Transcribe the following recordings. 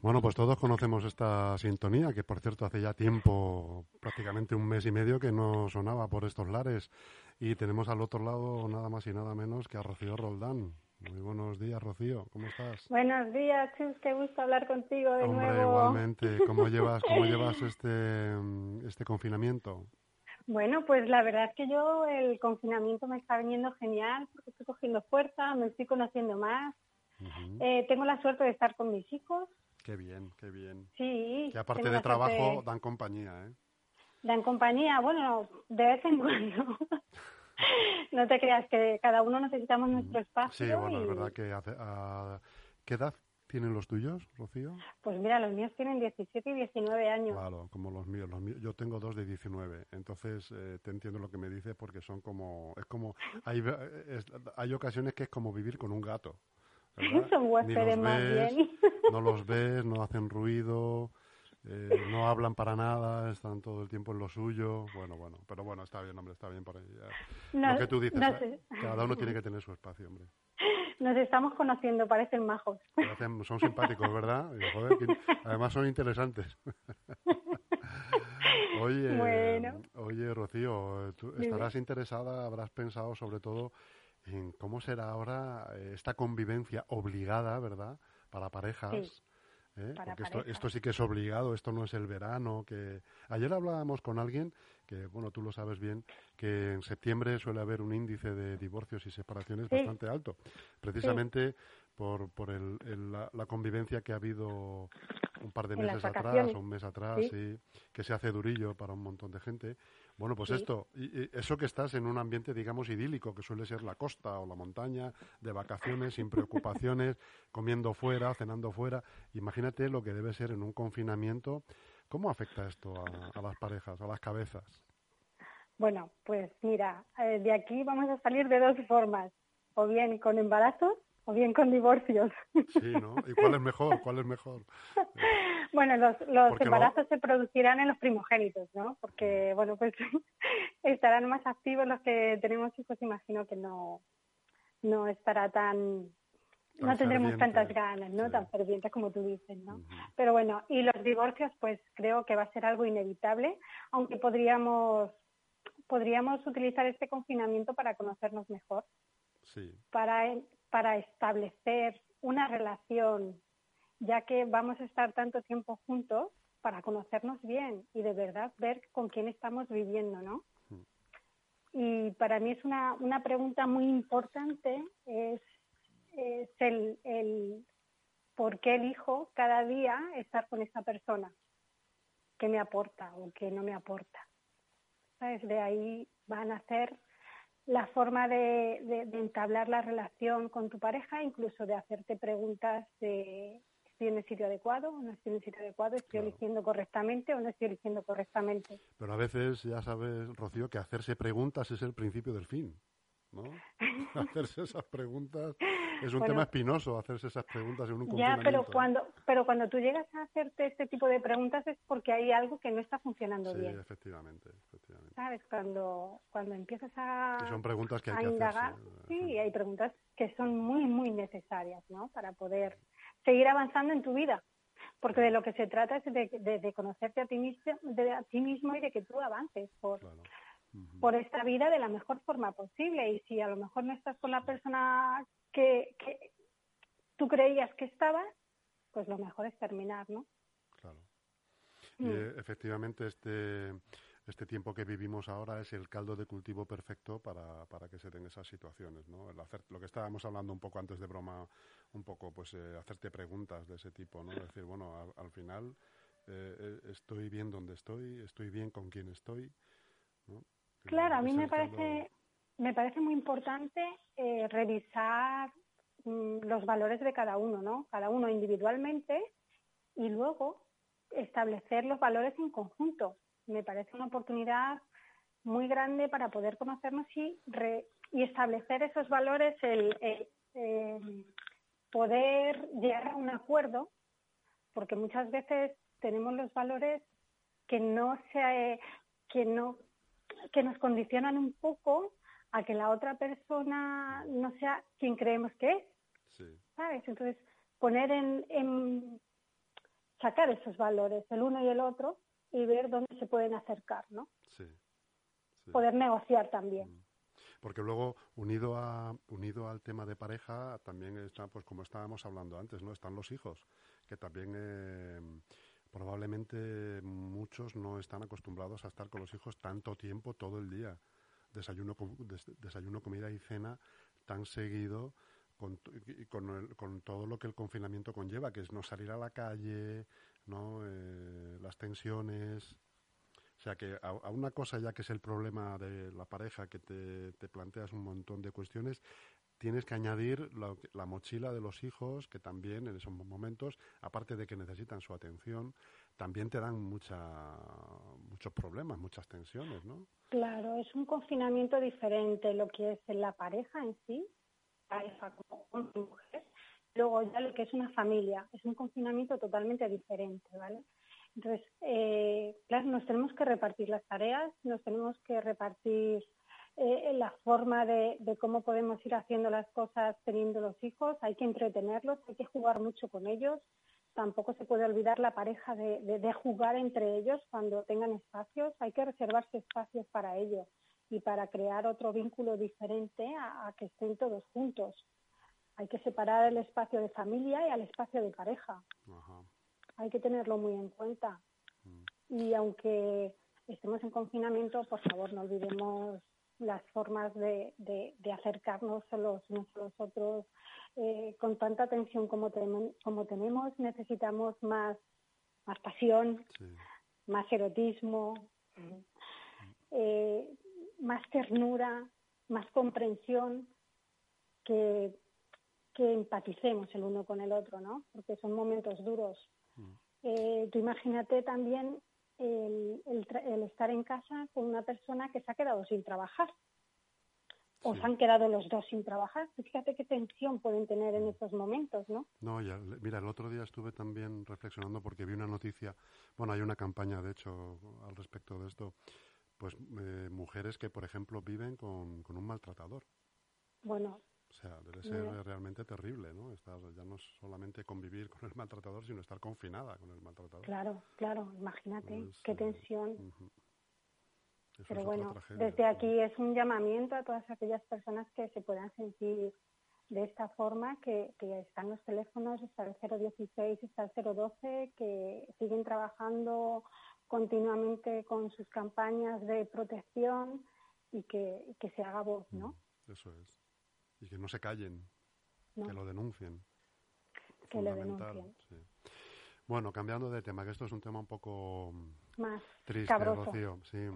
Bueno, pues todos conocemos esta sintonía, que por cierto hace ya tiempo, prácticamente un mes y medio, que no sonaba por estos lares. Y tenemos al otro lado nada más y nada menos que a Rocío Roldán. Muy buenos días, Rocío. ¿Cómo estás? Buenos días, Chus. Qué gusto hablar contigo de Hombre, nuevo. igualmente. ¿Cómo llevas, cómo llevas este, este confinamiento? Bueno, pues la verdad es que yo el confinamiento me está viniendo genial porque estoy cogiendo fuerza, me estoy conociendo más. Eh, tengo la suerte de estar con mis hijos. Qué bien, qué bien. Sí. Que aparte de trabajo dan compañía, ¿eh? Dan compañía, bueno, de vez en cuando. no te creas que cada uno necesitamos nuestro espacio. Sí, bueno, y, es verdad que hace, a- ¿Qué edad tienen los tuyos, Rocío? Pues mira, los míos tienen 17 y 19 años. Claro, como los míos. Los míos yo tengo dos de 19, entonces eh, te entiendo lo que me dices porque son como... Es como hay, ve- es- hay ocasiones que es como vivir con un gato. ¿verdad? Son huéspedes más bien. No los ves, no hacen ruido, eh, no hablan para nada, están todo el tiempo en lo suyo. Bueno, bueno, pero bueno, está bien, hombre, está bien por ahí. ya. No- lo que tú dices, no ¿eh? sé. cada uno tiene que tener su espacio, hombre. Nos estamos conociendo, parecen majos. Parecen- son simpáticos, ¿verdad? Y, joder, que- además son interesantes. oye, Bueno. oye, Rocío, tú Dime. estarás interesada, habrás pensado sobre todo en cómo será ahora eh, esta convivencia obligada, ¿verdad? Para parejas. Sí, ¿eh? para Porque esto, sí que es obligado, esto no es el verano. que Ayer hablábamos con alguien que, bueno, tú lo sabes bien, que en septiembre suele haber un índice de divorcios y separaciones Sí. bastante alto, precisamente por, por el- el- la, la convivencia que ha habido un par de meses atrás o un mes atrás, Sí. sí, que se hace durillo para un montón de gente. Bueno, pues Sí. esto, y, y eso que estás en un ambiente, digamos, idílico, que suele ser la costa o la montaña, de vacaciones, sin preocupaciones, comiendo fuera, cenando fuera. Imagínate lo que debe ser en un confinamiento. ¿Cómo afecta esto a, a las parejas, a las cabezas? Bueno, pues mira, eh, de aquí vamos a salir de dos formas, o bien con embarazos o bien con divorcios. Sí, ¿no? ¿Y cuál es mejor? ¿Cuál es mejor? bueno, los, los embarazos se producirán en los primogénitos, ¿no? Porque, bueno, pues estarán más activos los que tenemos hijos, imagino que no, no estará tan... Tan no tendremos ferviente, tantas ganas, ¿no? sí. Tan fervientes como tú dices, ¿no? Pero bueno, y los divorcios, pues creo que va a ser algo inevitable, aunque podríamos podríamos utilizar este confinamiento para conocernos mejor, Sí, para para establecer una relación, ya que vamos a estar tanto tiempo juntos para conocernos bien y de verdad ver con quién estamos viviendo, ¿no? Mm. Y para mí es una, una pregunta muy importante, es, es el, el por qué elijo cada día estar con esa persona, qué me aporta o qué no me aporta. ¿Sabes? De ahí van a ser la forma de, de- de entablar la relación con tu pareja, incluso de hacerte preguntas de estoy en el sitio adecuado o no estoy en el sitio adecuado, estoy Claro. eligiendo correctamente o no estoy eligiendo correctamente. pero a veces ya sabes, Rocío, que hacerse preguntas es el principio del fin, ¿no? hacerse esas preguntas es un Bueno. tema espinoso, hacerse esas preguntas en un Ya, confinamiento. pero cuando, pero cuando tú llegas a hacerte este tipo de preguntas es porque hay algo que no está funcionando Sí, bien. efectivamente, efectivamente. ¿Sabes? Cuando, cuando empiezas a, Y son preguntas que hay que indagar, hacerse. sí, hay preguntas que son muy, muy necesarias, ¿no? Para poder seguir avanzando en tu vida. Porque de lo que se trata es de, de- de conocerte a ti, mismo, de, a ti mismo y de que tú avances por, Claro. Por esta vida de la mejor forma posible. Y si a lo mejor no estás con la persona que, que tú creías que estabas, pues lo mejor es terminar, ¿no? Claro. Y Mm. eh, efectivamente este este tiempo que vivimos ahora es el caldo de cultivo perfecto para, para que se den esas situaciones, ¿no? El hacer, lo que estábamos hablando un poco antes de broma, un poco, pues, eh, hacerte preguntas de ese tipo, ¿no? Decir, bueno, al, final eh, estoy bien donde estoy, estoy bien con quien estoy, ¿no? Claro, a mí me parece, me parece muy importante revisar mm, los valores de cada uno, ¿no? Cada uno individualmente y luego establecer los valores en conjunto me parece una oportunidad muy grande para poder conocernos y, y establecer esos valores, el, poder llegar a un acuerdo, porque muchas veces tenemos los valores que no se, que no que nos condicionan un poco a que la otra persona no sea quien creemos que es. ¿Sabes? Entonces, poner en, en sacar esos valores, el uno y el otro, y ver dónde se pueden acercar, ¿no? Sí. Poder negociar también. Mm. Porque luego, unido a unido al tema de pareja, también está, pues como estábamos hablando antes, ¿no? Están los hijos, que también eh, probablemente muchos no están acostumbrados a estar con los hijos tanto tiempo, todo el día. Desayuno, desayuno comida y cena tan seguido con, con, con, todo lo que el confinamiento conlleva, que es no salir a la calle, ¿no? Eh, las tensiones. O sea que a, una cosa ya que es el problema de la pareja, que te, planteas un montón de cuestiones, tienes que añadir la, mochila de los hijos, que también en esos momentos, aparte de que necesitan su atención, también te dan mucha, muchos problemas, muchas tensiones, ¿no? Claro, es un confinamiento diferente lo que es la pareja en sí, pareja como mujer, Luego ya lo que es una familia, es un confinamiento totalmente diferente, ¿vale? Entonces, eh, claro, nos tenemos que repartir las tareas, nos tenemos que repartir eh, la forma de, cómo podemos ir haciendo las cosas teniendo los hijos, hay que entretenerlos, hay que jugar mucho con ellos, tampoco se puede olvidar la pareja de, jugar entre ellos cuando tengan espacios, hay que reservarse espacios para ello y para crear otro vínculo diferente a que estén todos juntos hay que separar el espacio de familia y al espacio de pareja. Hay que tenerlo muy en cuenta. Mm. Y aunque estemos en confinamiento, por favor, no olvidemos las formas de, acercarnos los unos a los otros. Eh, con tanta tensión como, como tenemos, necesitamos más, más pasión, más erotismo, eh, más ternura, más comprensión, que que empaticemos el uno con el otro, ¿no? Porque son momentos duros. Mm. Eh, tú imagínate también el, estar en casa con una persona que se ha quedado sin trabajar. O se han quedado los dos sin trabajar. Fíjate qué tensión pueden tener en estos momentos, ¿no? No, ya, mira, el otro día estuve también reflexionando porque vi una noticia, bueno, hay una campaña, de hecho, al respecto de esto, pues eh, mujeres que, por ejemplo, viven con, con un maltratador. Bueno, o sea, debe ser realmente terrible, ¿no? Estar, ya no solamente convivir con el maltratador, sino estar confinada con el maltratador. Claro, claro, imagínate, qué tensión. Pero bueno, desde aquí es un llamamiento a todas aquellas personas que se puedan sentir de esta forma, que, que están los teléfonos, está el 016, está el 012, que siguen trabajando continuamente con sus campañas de protección y que, que se haga voz, ¿no? Eso es y que no se callen, que lo denuncien. Que lo denuncien. Bueno, cambiando de tema, que esto es un tema un poco más triste, Rocío. Sí.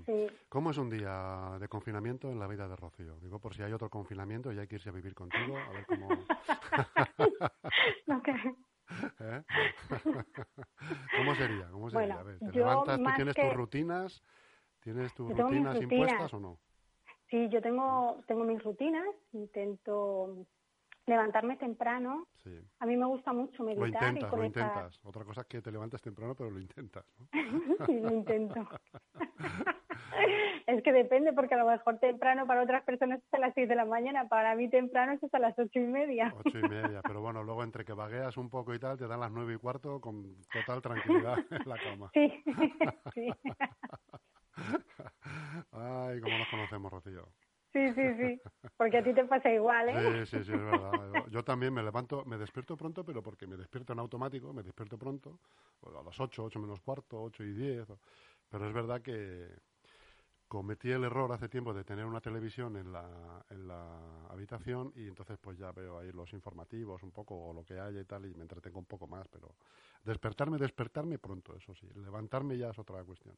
¿Cómo es un día de confinamiento en la vida de Rocío? Digo, por si hay otro confinamiento y hay que irse a vivir contigo, a ver cómo... ¿Eh? ¿Cómo sería? ¿Cómo sería? a ver, ¿te levantas, tú tienes tus rutinas? ¿Tienes tus rutinas impuestas o no? Sí, yo tengo, tengo mis rutinas, intento levantarme temprano. A mí me gusta mucho meditar. Lo intentas, lo intentas. Otra cosa es que te levantas temprano, pero lo intentas. ¿no? sí, lo intento. es que depende, porque a lo mejor temprano para otras personas es a las 6 de la mañana, para mí temprano es hasta las ocho y media. Ocho y media, pero bueno, luego entre que vagueas un poco y tal, te dan las nueve y cuarto con total tranquilidad en la cama. Sí, sí. Ay, cómo nos conocemos, Rocío. Sí, sí, sí. Porque a ti te pasa igual, ¿eh? Sí, sí, sí, es verdad. Yo también me levanto, me despierto pronto, pero porque me despierto en automático, me despierto pronto, a las 8, 8 menos cuarto, 8 y 10. Pero es verdad que, cometí el error hace tiempo de tener una televisión en la, en la habitación y entonces pues ya veo ahí los informativos un poco o lo que haya y tal y me entretengo un poco más, pero despertarme, despertarme pronto, eso sí, levantarme ya es otra cuestión.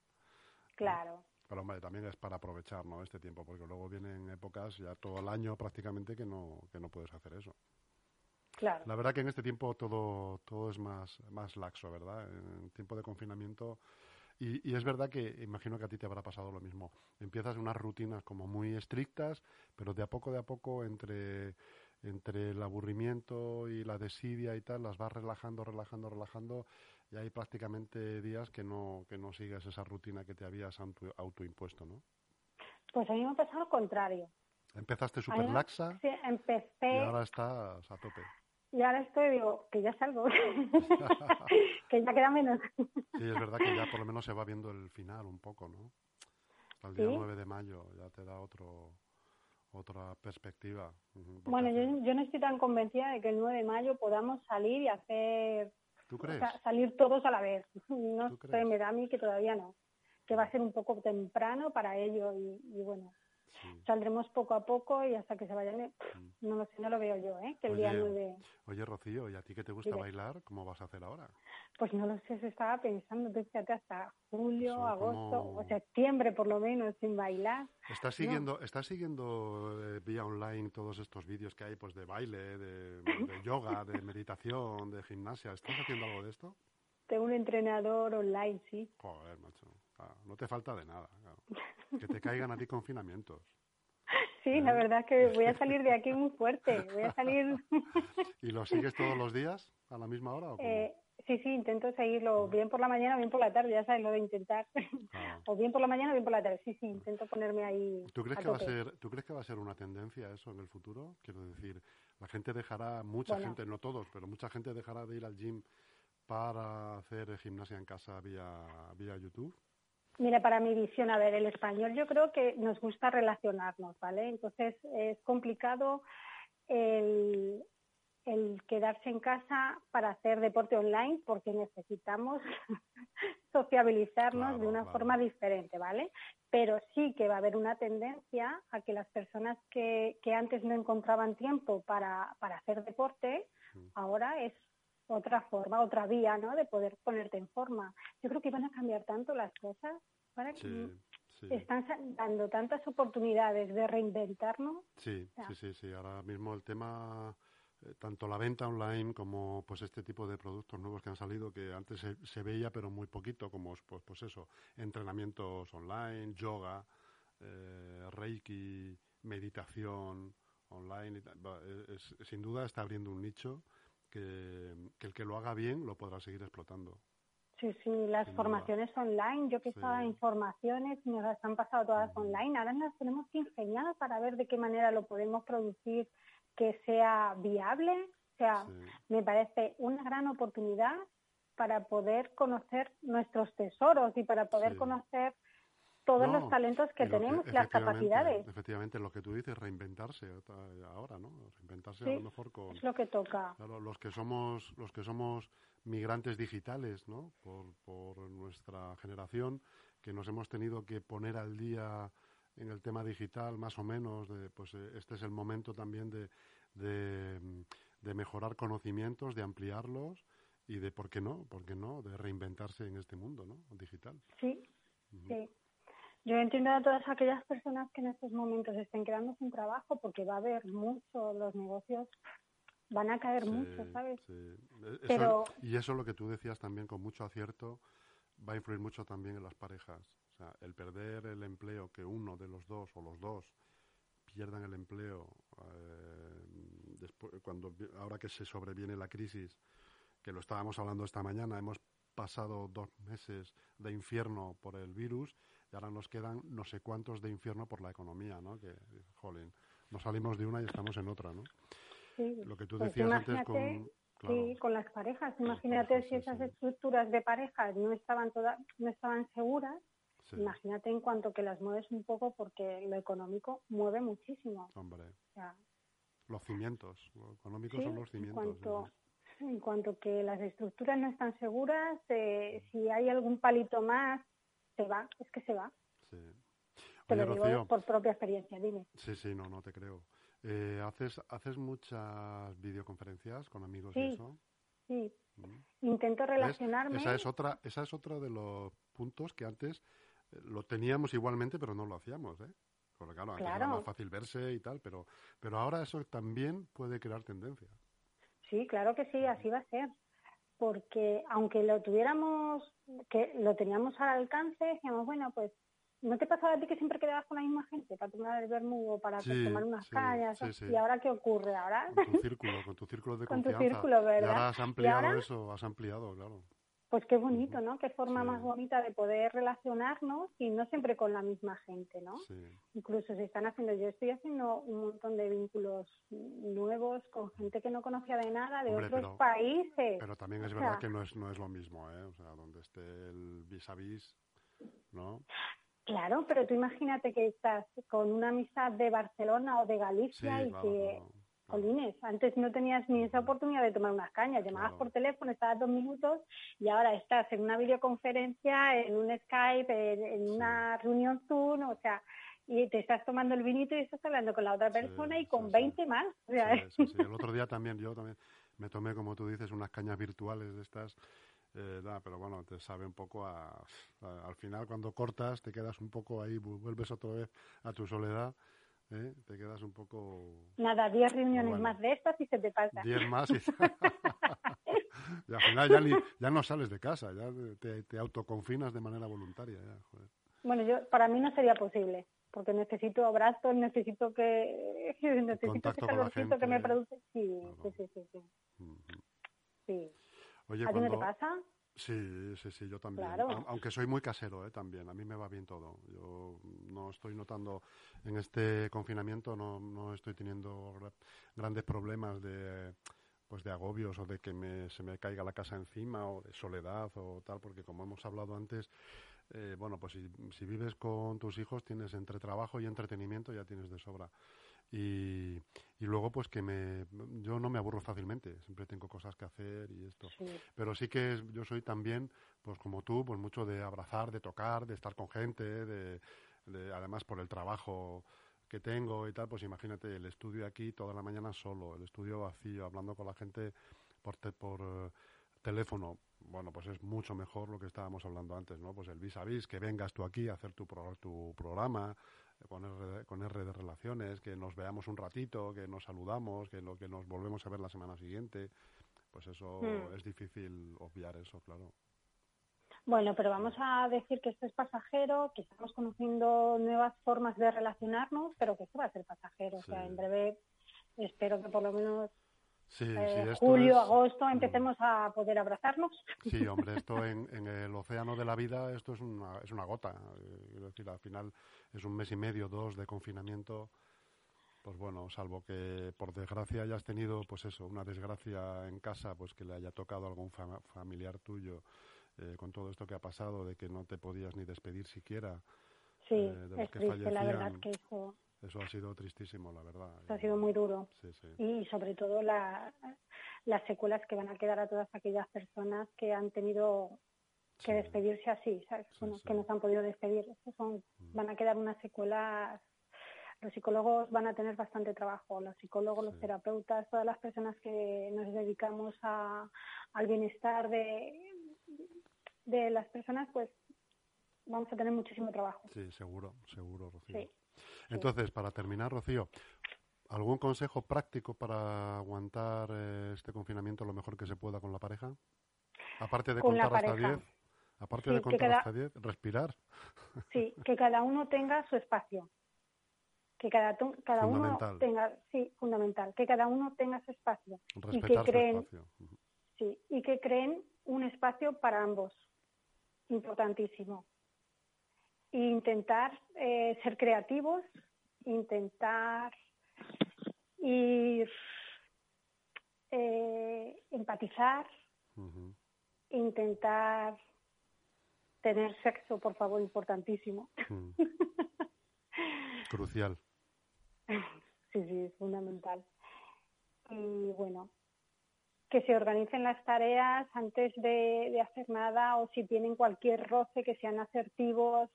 Claro. Pero hombre, también es para aprovechar ¿no? este tiempo, porque luego vienen épocas ya todo el año prácticamente que no, que no puedes hacer eso. Claro. La verdad que en este tiempo todo, todo es más, más laxo, ¿verdad? En tiempo de confinamiento y, es verdad que imagino que a ti te habrá pasado lo mismo. Empiezas unas rutinas como muy estrictas, pero de a poco, de a poco, entre, entre el aburrimiento y la desidia y tal, las vas relajando, relajando, relajando, y hay prácticamente días que no, que no sigues esa rutina que te habías autoimpuesto, ¿no? Pues a mí me ha pasado lo contrario. Empezaste súper laxa sí, empecé, y ahora estás a tope. Y ahora estoy, digo, que ya salgo, que ya queda menos. sí, es verdad que ya por lo menos se va viendo el final un poco, ¿no? Al día 9 de mayo ya te da otro otra perspectiva. Bueno, yo, yo no estoy tan convencida de que el 9 de mayo podamos salir y hacer... ¿Tú crees? salir todos a la vez. No sé, me da a mí que todavía no. Que va a ser un poco temprano para ello y, y bueno, Saldremos poco a poco y hasta que se vayan. Mm. No lo sé, no lo veo yo, ¿eh? Que el día 9. Oye, Rocío, ¿y a ti que te gusta bailar? ¿Cómo vas a hacer ahora? Pues no lo sé, se estaba pensando, fíjate, hasta julio, agosto o septiembre por lo menos sin bailar. ¿Estás siguiendo, ¿estás siguiendo eh, vía online todos estos vídeos que hay pues de baile, de, de yoga, de meditación, de gimnasia? ¿Estás haciendo algo de esto? Tengo un entrenador online, sí. Joder, macho. no te falta de nada. Que te caigan a ti confinamientos. Sí, la ¿Eh? verdad es que voy a salir de aquí muy fuerte. Voy a salir. ¿Y lo sigues todos los días a la misma hora? eh, sí, sí, intento seguirlo bien por la mañana o bien por la tarde, ya sabes lo de intentar. Ah. o bien por la mañana o bien por la tarde. Sí, sí, intento ponerme ahí. ¿Tú crees, que va a ser, ¿Tú crees que va a ser una tendencia eso en el futuro? Quiero decir, la gente dejará, mucha gente, no todos, pero mucha gente dejará de ir al gym para hacer gimnasia en casa vía, vía YouTube. Mira, para mi visión, a ver, el español yo creo que nos gusta relacionarnos, ¿vale? Entonces es complicado el, quedarse en casa para hacer deporte online porque necesitamos sociabilizarnos de una forma diferente, ¿vale? Pero sí que va a haber una tendencia a que las personas que, que antes no encontraban tiempo para, para hacer deporte, mm. ahora es otra forma, otra vía, ¿no? De poder ponerte en forma. Yo creo que van a cambiar tanto las cosas para que están dando tantas oportunidades de reinventarnos. Sí, sí, sí, sí. Ahora mismo el tema eh, tanto la venta online como pues este tipo de productos nuevos que han salido que antes se, veía pero muy poquito como pues pues eso entrenamientos online yoga eh, reiki meditación online sin duda está abriendo un nicho que, el que lo haga bien lo podrá seguir explotando. Sí, sí, las formaciones online, yo que estaba en formaciones, nos las han pasado todas online, ahora nos tenemos que ingeniar para ver de qué manera lo podemos producir que sea viable, o sea, me parece una gran oportunidad para poder conocer nuestros tesoros y para poder conocer todos los talentos que tenemos, las capacidades. Efectivamente, lo que tú dices, reinventarse ahora, ¿no? Reinventarse a lo mejor con... Es lo que toca. los que somos, los que somos migrantes digitales, ¿no? Por, por nuestra generación, que nos hemos tenido que poner al día en el tema digital, más o menos, de, pues eh, este es el momento también de, de, mejorar conocimientos, de ampliarlos y de, ¿por qué no? ¿Por qué no? De reinventarse en este mundo, ¿no? Digital. Sí, sí. Yo entiendo a todas aquellas personas que en estos momentos estén quedando sin trabajo porque va a haber mucho, los negocios van a caer mucho, ¿sabes? Sí. Pero... Y eso es lo que tú decías también con mucho acierto, va a influir mucho también en las parejas. O sea, el perder el empleo, que uno de los dos o los dos pierdan el empleo eh, después, cuando ahora que se sobreviene la crisis, que lo estábamos hablando esta mañana, hemos pasado dos meses de infierno por el virus y ahora nos quedan no sé cuántos de infierno por la economía, ¿no? Que, jolín, nos salimos de una y estamos en otra, ¿no? Sí. Lo que tú pues decías antes con... Sí, con las parejas. Imagínate si esas estructuras de parejas no estaban todas, no estaban seguras. Imagínate en cuanto que las mueves un poco porque lo económico mueve muchísimo. Hombre. los cimientos, lo económico son los cimientos. En cuanto, en cuanto que las estructuras no están seguras, eh, si hay algún palito más, se va, es que se va. Sí. Te lo digo por propia experiencia, dime. Sí, sí, no, no te creo. Eh, ¿haces, ¿Haces muchas videoconferencias con amigos sí, y eso? Sí, mm. intento relacionarme. Esa es otra, esa es otro de los puntos que antes eh, lo teníamos igualmente, pero no lo hacíamos, ¿eh? Porque claro, antes era más fácil verse y tal, pero, pero ahora eso también puede crear tendencia. Sí, claro que sí, así va a ser. Porque aunque lo tuviéramos, que lo teníamos al alcance, decíamos, bueno, pues ¿No te pasaba a ti que siempre quedabas con la misma gente para tomar el vermudo, para tomar unas calles? ¿Y ahora qué ocurre? ¿Ahora? Con tu círculo, con tu círculo de confianza. Con tu círculo, ¿verdad? Y ahora has ampliado eso, has ampliado, claro. Pues qué bonito, ¿no? Qué forma más bonita de poder relacionarnos y no siempre con la misma gente, ¿no? Incluso se están haciendo, yo estoy haciendo un montón de vínculos nuevos con gente que no conocía de nada, de otros países. Pero también es verdad que no es, no es lo mismo, ¿eh? O sea, donde esté el vis a vis, ¿no? Claro, pero tú imagínate que estás con una amistad de Barcelona o de Galicia y que, Antes no tenías ni esa oportunidad de tomar unas cañas, llamabas por teléfono, estabas dos minutos y ahora estás en una videoconferencia, en un Skype, en, una reunión Zoom, o sea, y te estás tomando el vinito y estás hablando con la otra persona y con 20 más. El otro día también, yo también me tomé, como tú dices, unas cañas virtuales de estas eh, pero bueno, te sabe un poco a, Al final, cuando cortas, te quedas un poco ahí, vuelves otra vez a tu soledad. ¿Eh? Te quedas un poco. Nada, 10 reuniones más de estas y se te pasa. 10 más y. al final ya, ni, ya no sales de casa, ya te, autoconfinas de manera voluntaria. Bueno, yo para mí no sería posible porque necesito abrazos, necesito que necesito ese calorcito que me produce. Sí, sí, sí, sí. sí. Oye, ¿A ti no te pasa? Sí, sí, sí, yo también. Aunque soy muy casero, ¿eh? también. A mí me va bien todo. Yo no estoy notando en este confinamiento, no, no estoy teniendo grandes problemas de pues de agobios o de que me, se me caiga la casa encima o de soledad o tal, porque como hemos hablado antes, eh, bueno, pues si, si vives con tus hijos tienes entre trabajo y entretenimiento ya tienes de sobra. Y, y luego pues que me yo no me aburro fácilmente siempre tengo cosas que hacer y esto. Pero sí que yo soy también pues como tú pues mucho de abrazar de tocar de estar con gente de, además por el trabajo que tengo y tal pues imagínate el estudio aquí toda la mañana solo el estudio vacío hablando con la gente por por eh, teléfono. Bueno pues es mucho mejor lo que estábamos hablando antes no pues el vis a vis que vengas tú aquí a hacer tu tu programa con R, con R de relaciones, que nos veamos un ratito, que nos saludamos, que, lo, que nos volvemos a ver la semana siguiente, pues eso hmm. es difícil obviar eso, claro. Bueno, pero vamos a decir que esto es pasajero, que estamos conociendo nuevas formas de relacionarnos, pero que esto va a ser pasajero. O sea, en breve espero que por lo menos Sí, eh, julio, agosto, empecemos a poder abrazarnos. Sí, hombre, esto en, en, el océano de la vida, esto es una, es una gota. Es decir, al final es un mes y medio, dos de confinamiento. Pues bueno, salvo que por desgracia hayas tenido, pues eso, una desgracia en casa, pues que le haya tocado a algún familiar tuyo eh, con todo esto que ha pasado, de que no te podías ni despedir siquiera. Sí, eh, de es triste, la verdad que eso eso ha sido tristísimo, la verdad. ha sido muy duro. Y sobre todo las secuelas que van a quedar a todas aquellas personas que han tenido que despedirse así, ¿sabes? que no se han podido despedir. Son, mm. Van a quedar unas secuelas. Los psicólogos van a tener bastante trabajo, los psicólogos, los terapeutas, todas las personas que nos dedicamos a, al bienestar de, de las personas, pues vamos a tener muchísimo trabajo. Sí, seguro, seguro, Rocío. Entonces, para terminar, Rocío, ¿algún consejo práctico para aguantar eh, este confinamiento lo mejor que se pueda con la pareja? Aparte de contar hasta 10. Aparte de contar hasta 10, respirar. Sí, que cada uno tenga su espacio. Que cada, cada uno tenga, sí, fundamental, que cada uno tenga su espacio. y que creen, Sí, y que creen un espacio para ambos. Importantísimo intentar eh, ser creativos, intentar ir, eh, empatizar, intentar tener sexo, por favor, importantísimo. Mm. Crucial. Sí, sí, es fundamental. Y bueno, que se organicen las tareas antes de, de hacer nada o si tienen cualquier roce, que sean asertivos,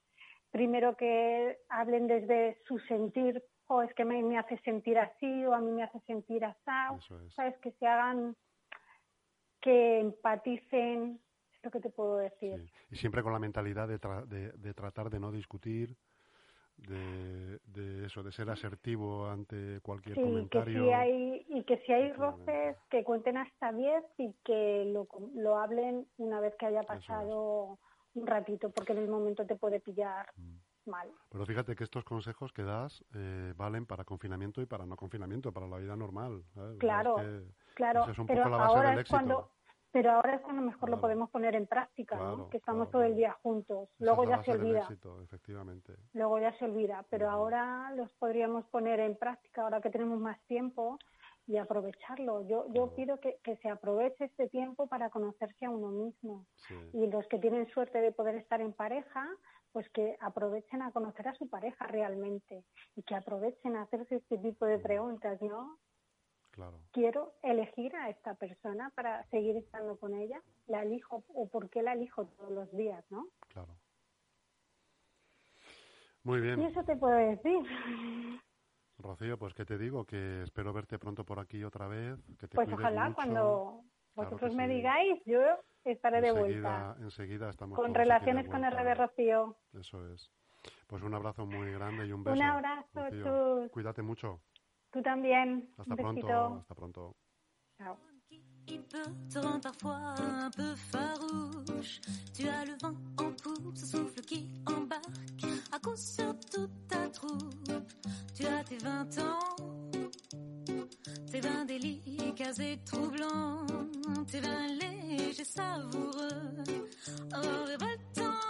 primero que hablen desde su sentir, o es que me, me, hace sentir así o a mí me hace sentir así, ¿sabes? Que se hagan, que empaticen, es lo que te puedo decir. Y siempre con la mentalidad de, de, de tratar de no discutir, de, de, eso, de ser asertivo ante cualquier comentario. Que hay, y que si hay roces, que cuenten hasta 10 y que lo, lo hablen una vez que haya pasado un ratito, porque en el momento te puede pillar mm. mal. Pero fíjate que estos consejos que das eh, valen para confinamiento y para no confinamiento, para la vida normal. Claro, claro. pero ahora es cuando pero ahora es cuando mejor lo podemos poner en práctica, ¿no? Que estamos todo el día juntos. Luego ya se olvida. efectivamente. Luego ya se olvida, pero ahora los podríamos poner en práctica ahora que tenemos más tiempo y aprovecharlo. Yo, yo pido que, que, se aproveche este tiempo para conocerse a uno mismo. Y los que tienen suerte de poder estar en pareja, pues que aprovechen a conocer a su pareja realmente y que aprovechen a hacerse este tipo de preguntas, ¿no? Quiero elegir a esta persona para seguir estando con ella. La elijo o por qué la elijo todos los días, ¿no? Claro. Muy bien. Y eso te puedo decir. Rocío, pues que te digo que espero verte pronto por aquí otra vez. Que te pues ojalá cuando vosotros me digáis, yo estaré de vuelta. Enseguida estamos con relaciones con el RD Rocío. Eso es. Pues un abrazo muy grande y un beso. Un abrazo, Cuídate mucho. Tú también. Hasta pronto. Hasta pronto. Chao. Il peut te rendre parfois un peu farouche. Tu as le vent en poupe, ce souffle qui embarque à coup sur toute ta troupe. Tu as tes 20 ans, tes 20 délicats et troublants, tes 20 légers savoureux, oh.